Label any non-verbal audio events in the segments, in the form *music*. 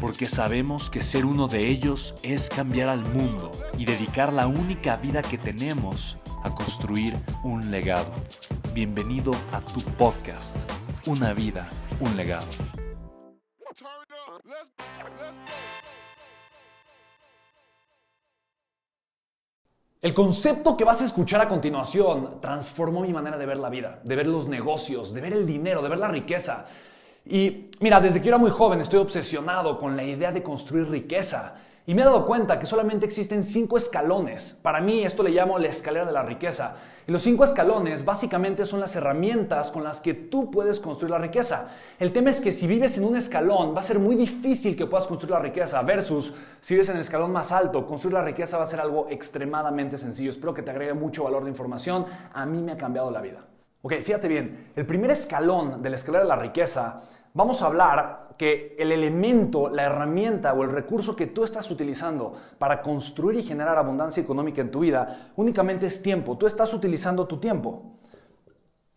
porque sabemos que ser uno de ellos es cambiar al mundo y dedicar la única vida que tenemos a construir un legado. Bienvenido a tu podcast, Una vida, un legado. El concepto que vas a escuchar a continuación transformó mi manera de ver la vida, de ver los negocios, de ver el dinero, de ver la riqueza. Y mira, desde que era muy joven estoy obsesionado con la idea de construir riqueza. Y me he dado cuenta que solamente existen cinco escalones. Para mí esto le llamo la escalera de la riqueza. Y los cinco escalones básicamente son las herramientas con las que tú puedes construir la riqueza. El tema es que si vives en un escalón va a ser muy difícil que puedas construir la riqueza versus si vives en el escalón más alto, construir la riqueza va a ser algo extremadamente sencillo. Espero que te agregue mucho valor de información. A mí me ha cambiado la vida. Ok, fíjate bien, el primer escalón de la escalera de la riqueza, vamos a hablar que el elemento, la herramienta o el recurso que tú estás utilizando para construir y generar abundancia económica en tu vida únicamente es tiempo. Tú estás utilizando tu tiempo.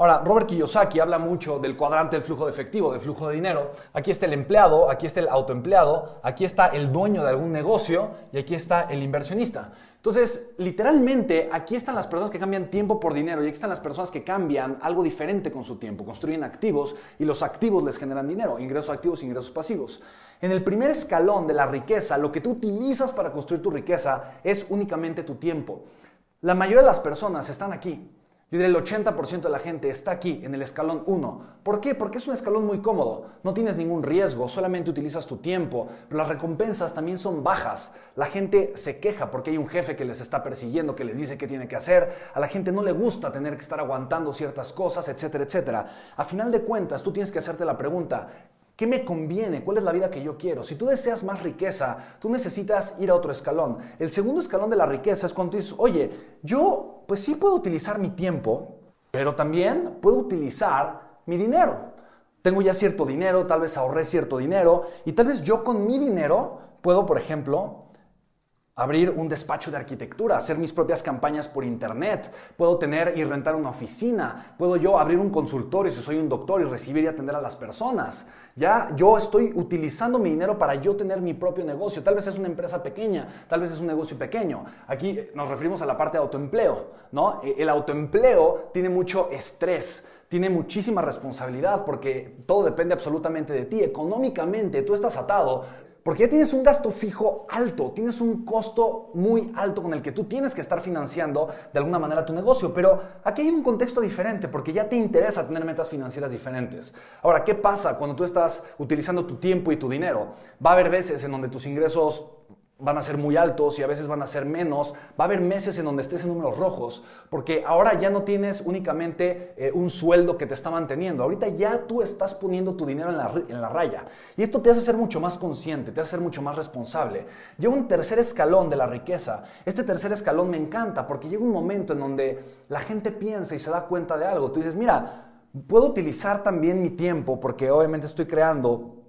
Ahora, Robert Kiyosaki habla mucho del cuadrante del flujo de efectivo, del flujo de dinero. Aquí está el empleado, aquí está el autoempleado, aquí está el dueño de algún negocio y aquí está el inversionista. Entonces, literalmente, aquí están las personas que cambian tiempo por dinero y aquí están las personas que cambian algo diferente con su tiempo, construyen activos y los activos les generan dinero, ingresos activos, ingresos pasivos. En el primer escalón de la riqueza, lo que tú utilizas para construir tu riqueza es únicamente tu tiempo. La mayoría de las personas están aquí. Yo el 80% de la gente está aquí en el escalón 1. ¿Por qué? Porque es un escalón muy cómodo. No tienes ningún riesgo, solamente utilizas tu tiempo, pero las recompensas también son bajas. La gente se queja porque hay un jefe que les está persiguiendo, que les dice qué tiene que hacer. A la gente no le gusta tener que estar aguantando ciertas cosas, etcétera, etcétera. A final de cuentas, tú tienes que hacerte la pregunta, ¿Qué me conviene? ¿Cuál es la vida que yo quiero? Si tú deseas más riqueza, tú necesitas ir a otro escalón. El segundo escalón de la riqueza es cuando tú dices, oye, yo pues sí puedo utilizar mi tiempo, pero también puedo utilizar mi dinero. Tengo ya cierto dinero, tal vez ahorré cierto dinero y tal vez yo con mi dinero puedo, por ejemplo, abrir un despacho de arquitectura, hacer mis propias campañas por internet, puedo tener y rentar una oficina, puedo yo abrir un consultorio si soy un doctor y recibir y atender a las personas. Ya yo estoy utilizando mi dinero para yo tener mi propio negocio. Tal vez es una empresa pequeña, tal vez es un negocio pequeño. Aquí nos referimos a la parte de autoempleo, ¿no? E, el autoempleo tiene mucho estrés tiene muchísima responsabilidad porque todo depende absolutamente de ti. Económicamente tú estás atado porque ya tienes un gasto fijo alto, tienes un costo muy alto con el que tú tienes que estar financiando de alguna manera tu negocio. Pero aquí hay un contexto diferente porque ya te interesa tener metas financieras diferentes. Ahora, ¿qué pasa cuando tú estás utilizando tu tiempo y tu dinero? Va a haber veces en donde tus ingresos van a ser muy altos y a veces van a ser menos. Va a haber meses en donde estés en números rojos, porque ahora ya no tienes únicamente eh, un sueldo que te está manteniendo. Ahorita ya tú estás poniendo tu dinero en la, en la raya. Y esto te hace ser mucho más consciente, te hace ser mucho más responsable. Llega un tercer escalón de la riqueza. Este tercer escalón me encanta porque llega un momento en donde la gente piensa y se da cuenta de algo. Tú dices, mira, puedo utilizar también mi tiempo porque obviamente estoy creando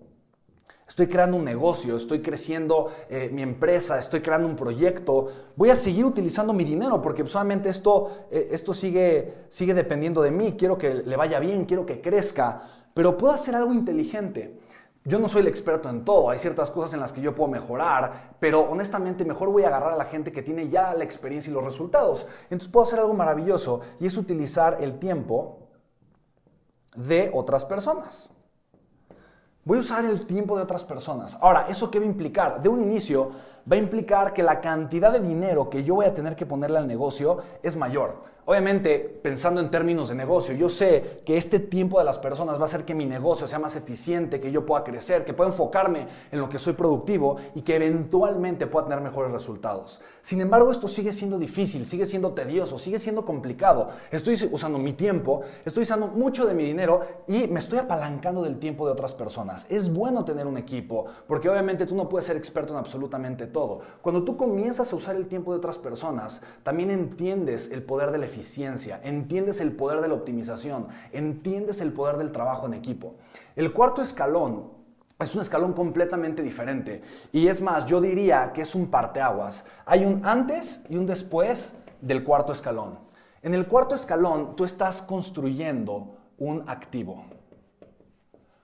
Estoy creando un negocio, estoy creciendo eh, mi empresa, estoy creando un proyecto. Voy a seguir utilizando mi dinero porque solamente esto, eh, esto sigue, sigue dependiendo de mí. Quiero que le vaya bien, quiero que crezca, pero puedo hacer algo inteligente. Yo no soy el experto en todo, hay ciertas cosas en las que yo puedo mejorar, pero honestamente mejor voy a agarrar a la gente que tiene ya la experiencia y los resultados. Entonces puedo hacer algo maravilloso y es utilizar el tiempo de otras personas. Voy a usar el tiempo de otras personas. Ahora, ¿eso qué va a implicar? De un inicio, va a implicar que la cantidad de dinero que yo voy a tener que ponerle al negocio es mayor. Obviamente, pensando en términos de negocio, yo sé que este tiempo de las personas va a hacer que mi negocio sea más eficiente, que yo pueda crecer, que pueda enfocarme en lo que soy productivo y que eventualmente pueda tener mejores resultados. Sin embargo, esto sigue siendo difícil, sigue siendo tedioso, sigue siendo complicado. Estoy usando mi tiempo, estoy usando mucho de mi dinero y me estoy apalancando del tiempo de otras personas. Es bueno tener un equipo, porque obviamente tú no puedes ser experto en absolutamente todo. Cuando tú comienzas a usar el tiempo de otras personas, también entiendes el poder del eficiencia, entiendes el poder de la optimización, entiendes el poder del trabajo en equipo. El cuarto escalón es un escalón completamente diferente. Y es más, yo diría que es un parteaguas. Hay un antes y un después del cuarto escalón. En el cuarto escalón tú estás construyendo un activo.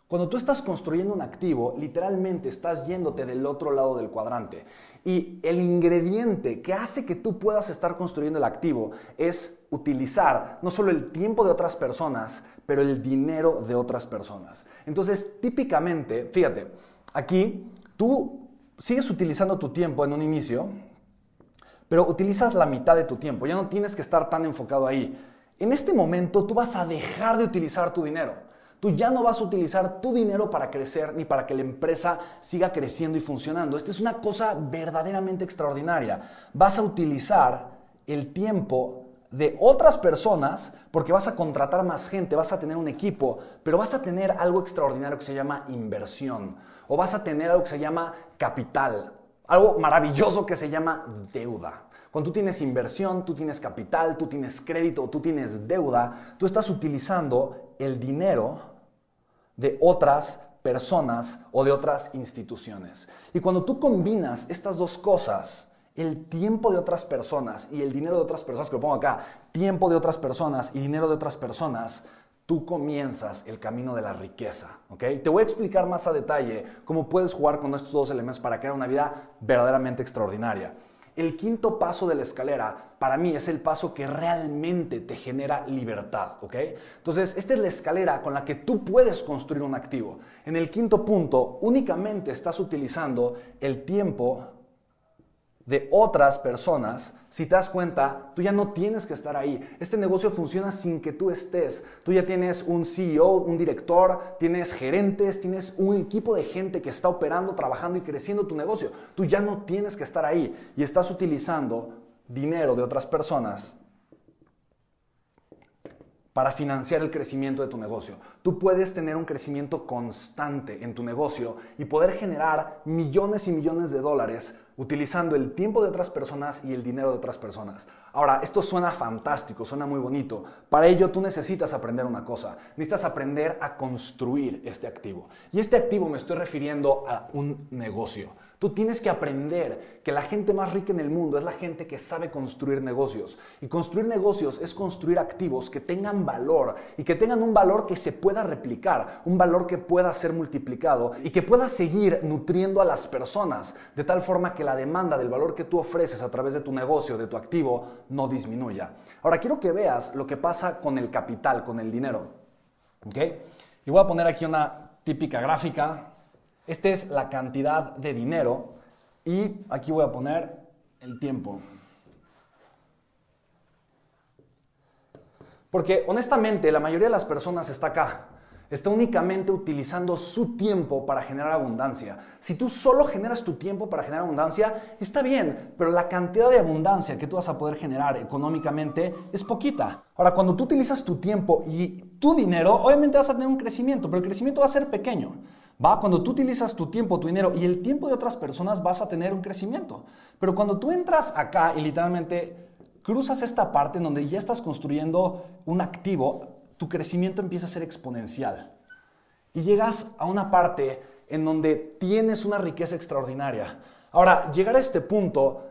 Cuando tú estás construyendo un activo, literalmente estás yéndote del otro lado del cuadrante. Y el ingrediente que hace que tú puedas estar construyendo el activo es utilizar no solo el tiempo de otras personas, pero el dinero de otras personas. Entonces, típicamente, fíjate, aquí tú sigues utilizando tu tiempo en un inicio, pero utilizas la mitad de tu tiempo. Ya no tienes que estar tan enfocado ahí. En este momento tú vas a dejar de utilizar tu dinero. Tú ya no vas a utilizar tu dinero para crecer ni para que la empresa siga creciendo y funcionando. Esta es una cosa verdaderamente extraordinaria. Vas a utilizar el tiempo de otras personas porque vas a contratar más gente, vas a tener un equipo, pero vas a tener algo extraordinario que se llama inversión o vas a tener algo que se llama capital, algo maravilloso que se llama deuda. Cuando tú tienes inversión, tú tienes capital, tú tienes crédito, tú tienes deuda, tú estás utilizando el dinero de otras personas o de otras instituciones. Y cuando tú combinas estas dos cosas, el tiempo de otras personas y el dinero de otras personas, que lo pongo acá, tiempo de otras personas y dinero de otras personas, tú comienzas el camino de la riqueza. Te voy a explicar más a detalle cómo puedes jugar con estos dos elementos para crear una vida verdaderamente extraordinaria. El quinto paso de la escalera, para mí, es el paso que realmente te genera libertad, ¿ok? Entonces, esta es la escalera con la que tú puedes construir un activo. En el quinto punto, únicamente estás utilizando el tiempo de otras personas, si te das cuenta, tú ya no tienes que estar ahí. Este negocio funciona sin que tú estés. Tú ya tienes un CEO, un director, tienes gerentes, tienes un equipo de gente que está operando, trabajando y creciendo tu negocio. Tú ya no tienes que estar ahí y estás utilizando dinero de otras personas para financiar el crecimiento de tu negocio. Tú puedes tener un crecimiento constante en tu negocio y poder generar millones y millones de dólares utilizando el tiempo de otras personas y el dinero de otras personas. Ahora, esto suena fantástico, suena muy bonito. Para ello tú necesitas aprender una cosa. Necesitas aprender a construir este activo. Y este activo me estoy refiriendo a un negocio. Tú tienes que aprender que la gente más rica en el mundo es la gente que sabe construir negocios. Y construir negocios es construir activos que tengan valor y que tengan un valor que se pueda replicar, un valor que pueda ser multiplicado y que pueda seguir nutriendo a las personas de tal forma que la demanda del valor que tú ofreces a través de tu negocio, de tu activo, no disminuya. Ahora quiero que veas lo que pasa con el capital, con el dinero. ¿Ok? Y voy a poner aquí una típica gráfica. Esta es la cantidad de dinero y aquí voy a poner el tiempo. Porque honestamente la mayoría de las personas está acá está únicamente utilizando su tiempo para generar abundancia. Si tú solo generas tu tiempo para generar abundancia, está bien, pero la cantidad de abundancia que tú vas a poder generar económicamente es poquita. Ahora, cuando tú utilizas tu tiempo y tu dinero, obviamente vas a tener un crecimiento, pero el crecimiento va a ser pequeño. Va, cuando tú utilizas tu tiempo, tu dinero y el tiempo de otras personas, vas a tener un crecimiento. Pero cuando tú entras acá y literalmente cruzas esta parte en donde ya estás construyendo un activo, tu crecimiento empieza a ser exponencial. Y llegas a una parte en donde tienes una riqueza extraordinaria. Ahora, llegar a este punto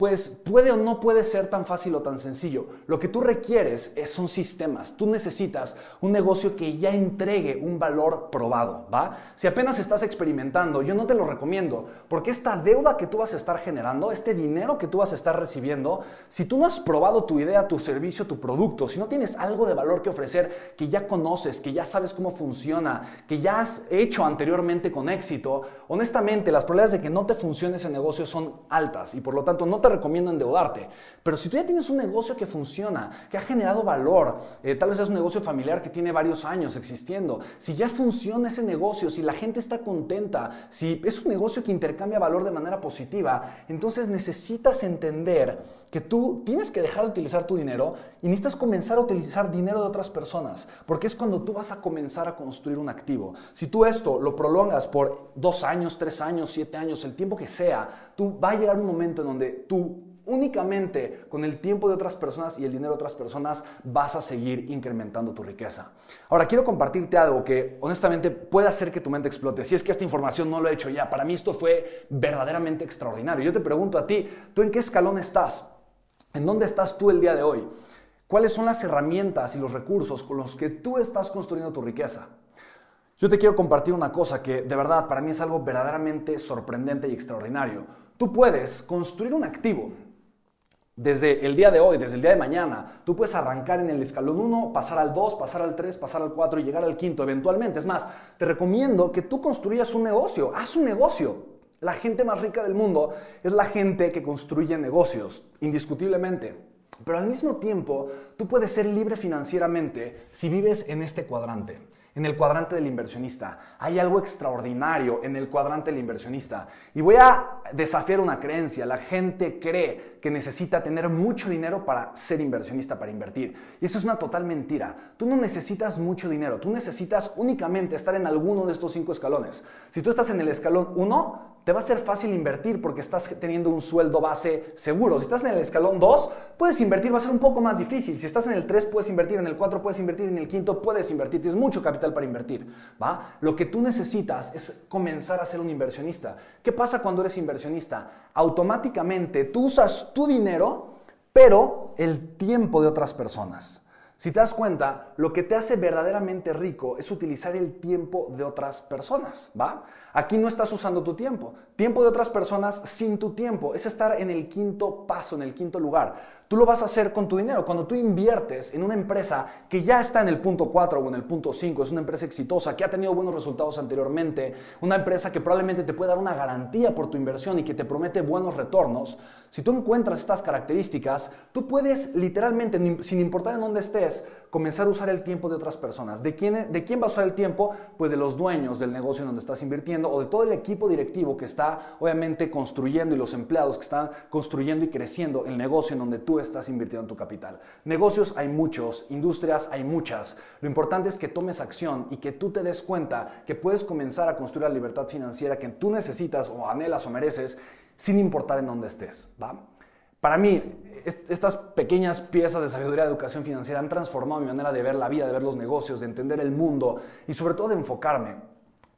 pues puede o no puede ser tan fácil o tan sencillo. Lo que tú requieres son sistemas. Tú necesitas un negocio que ya entregue un valor probado, ¿va? Si apenas estás experimentando, yo no te lo recomiendo, porque esta deuda que tú vas a estar generando, este dinero que tú vas a estar recibiendo, si tú no has probado tu idea, tu servicio, tu producto, si no tienes algo de valor que ofrecer, que ya conoces, que ya sabes cómo funciona, que ya has hecho anteriormente con éxito, honestamente las probabilidades de que no te funcione ese negocio son altas y por lo tanto no te recomiendo endeudarte. Pero si tú ya tienes un negocio que funciona, que ha generado valor, eh, tal vez es un negocio familiar que tiene varios años existiendo, si ya funciona ese negocio, si la gente está contenta, si es un negocio que intercambia valor de manera positiva, entonces necesitas entender que tú tienes que dejar de utilizar tu dinero y necesitas comenzar a utilizar dinero de otras personas, porque es cuando tú vas a comenzar a construir un activo. Si tú esto lo prolongas por dos años, tres años, siete años, el tiempo que sea, tú va a llegar un momento en donde únicamente con el tiempo de otras personas y el dinero de otras personas vas a seguir incrementando tu riqueza. Ahora, quiero compartirte algo que honestamente puede hacer que tu mente explote. Si es que esta información no lo he hecho ya, para mí esto fue verdaderamente extraordinario. Yo te pregunto a ti, ¿tú en qué escalón estás? ¿En dónde estás tú el día de hoy? ¿Cuáles son las herramientas y los recursos con los que tú estás construyendo tu riqueza? Yo te quiero compartir una cosa que de verdad para mí es algo verdaderamente sorprendente y extraordinario. Tú puedes construir un activo desde el día de hoy, desde el día de mañana. Tú puedes arrancar en el escalón 1, pasar al 2, pasar al 3, pasar al 4 y llegar al quinto eventualmente. Es más, te recomiendo que tú construyas un negocio. Haz un negocio. La gente más rica del mundo es la gente que construye negocios, indiscutiblemente. Pero al mismo tiempo, tú puedes ser libre financieramente si vives en este cuadrante en el cuadrante del inversionista. Hay algo extraordinario en el cuadrante del inversionista. Y voy a desafiar una creencia. La gente cree que necesita tener mucho dinero para ser inversionista, para invertir. Y eso es una total mentira. Tú no necesitas mucho dinero. Tú necesitas únicamente estar en alguno de estos cinco escalones. Si tú estás en el escalón 1, te va a ser fácil invertir porque estás teniendo un sueldo base seguro. Si estás en el escalón 2, puedes invertir, va a ser un poco más difícil. Si estás en el 3, puedes invertir, en el 4 puedes invertir, en el quinto puedes invertir. Tienes mucho capital para invertir, ¿va? Lo que tú necesitas es comenzar a ser un inversionista. ¿Qué pasa cuando eres inversionista? Automáticamente tú usas tu dinero, pero el tiempo de otras personas. Si te das cuenta, lo que te hace verdaderamente rico es utilizar el tiempo de otras personas, ¿va? Aquí no estás usando tu tiempo. Tiempo de otras personas sin tu tiempo. Es estar en el quinto paso, en el quinto lugar. Tú lo vas a hacer con tu dinero. Cuando tú inviertes en una empresa que ya está en el punto 4 o en el punto 5, es una empresa exitosa, que ha tenido buenos resultados anteriormente, una empresa que probablemente te puede dar una garantía por tu inversión y que te promete buenos retornos, si tú encuentras estas características, tú puedes literalmente, sin importar en dónde estés, comenzar a usar el tiempo de otras personas. ¿De quién, ¿De quién va a usar el tiempo? Pues de los dueños del negocio en donde estás invirtiendo o de todo el equipo directivo que está obviamente construyendo y los empleados que están construyendo y creciendo el negocio en donde tú estás invirtiendo tu capital. Negocios hay muchos, industrias hay muchas. Lo importante es que tomes acción y que tú te des cuenta que puedes comenzar a construir la libertad financiera que tú necesitas o anhelas o mereces sin importar en dónde estés. ¿va? Para mí, estas pequeñas piezas de sabiduría de educación financiera han transformado mi manera de ver la vida, de ver los negocios, de entender el mundo y sobre todo de enfocarme.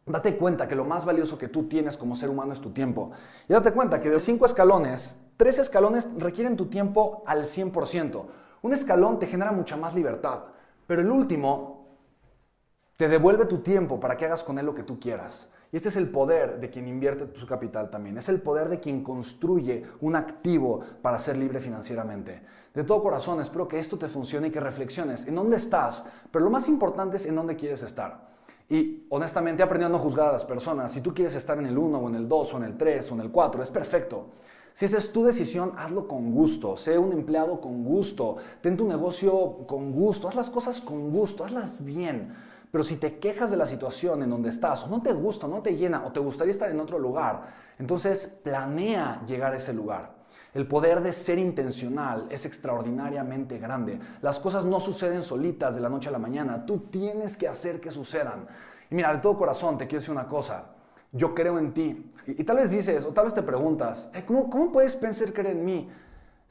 Date cuenta que lo más valioso que tú tienes como ser humano es tu tiempo. Y date cuenta que de cinco escalones, tres escalones requieren tu tiempo al 100%. Un escalón te genera mucha más libertad, pero el último te devuelve tu tiempo para que hagas con él lo que tú quieras. Y este es el poder de quien invierte su capital también. Es el poder de quien construye un activo para ser libre financieramente. De todo corazón, espero que esto te funcione y que reflexiones en dónde estás, pero lo más importante es en dónde quieres estar. Y honestamente he aprendido a no juzgar a las personas. Si tú quieres estar en el 1 o en el 2 o en el 3 o en el 4, es perfecto. Si esa es tu decisión, hazlo con gusto. Sé un empleado con gusto. Ten tu negocio con gusto. Haz las cosas con gusto. Hazlas bien. Pero si te quejas de la situación en donde estás, o no te gusta, no te llena, o te gustaría estar en otro lugar, entonces planea llegar a ese lugar. El poder de ser intencional es extraordinariamente grande. Las cosas no suceden solitas de la noche a la mañana. Tú tienes que hacer que sucedan. Y mira, de todo corazón te quiero decir una cosa. Yo creo en ti. Y, tal vez dices, o tal vez te preguntas, ¿cómo, ¿cómo puedes pensar creer en mí?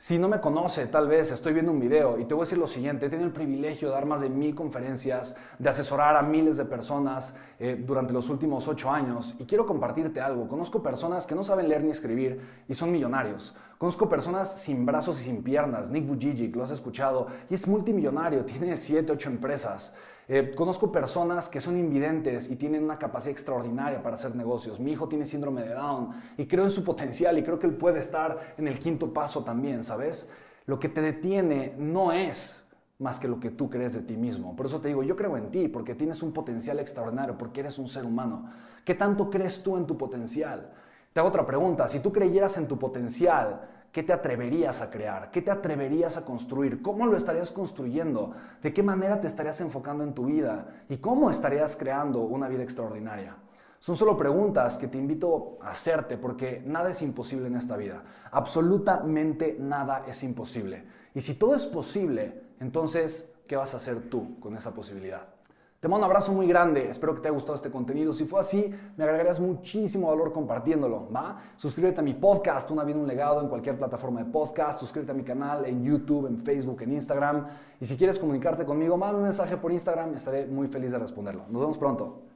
Si no me conoce, tal vez estoy viendo un video y te voy a decir lo siguiente, he tenido el privilegio de dar más de mil conferencias, de asesorar a miles de personas eh, durante los últimos ocho años y quiero compartirte algo. Conozco personas que no saben leer ni escribir y son millonarios. Conozco personas sin brazos y sin piernas. Nick Vujicic, lo has escuchado, y es multimillonario, *laughs* tiene siete, ocho empresas. Eh, conozco personas que son invidentes y tienen una capacidad extraordinaria para hacer negocios. Mi hijo tiene síndrome de Down y creo en su potencial y creo que él puede estar en el quinto paso también, ¿sabes? Lo que te detiene no es más que lo que tú crees de ti mismo. Por eso te digo, yo creo en ti, porque tienes un potencial extraordinario, porque eres un ser humano. ¿Qué tanto crees tú en tu potencial? Te hago otra pregunta, si tú creyeras en tu potencial, ¿qué te atreverías a crear? ¿Qué te atreverías a construir? ¿Cómo lo estarías construyendo? ¿De qué manera te estarías enfocando en tu vida? ¿Y cómo estarías creando una vida extraordinaria? Son solo preguntas que te invito a hacerte porque nada es imposible en esta vida. Absolutamente nada es imposible. Y si todo es posible, entonces, ¿qué vas a hacer tú con esa posibilidad? Te mando un abrazo muy grande, espero que te haya gustado este contenido. Si fue así, me agregarías muchísimo valor compartiéndolo, ¿va? Suscríbete a mi podcast, Una vida, un legado, en cualquier plataforma de podcast. Suscríbete a mi canal en YouTube, en Facebook, en Instagram. Y si quieres comunicarte conmigo, mándame un mensaje por Instagram, estaré muy feliz de responderlo. Nos vemos pronto.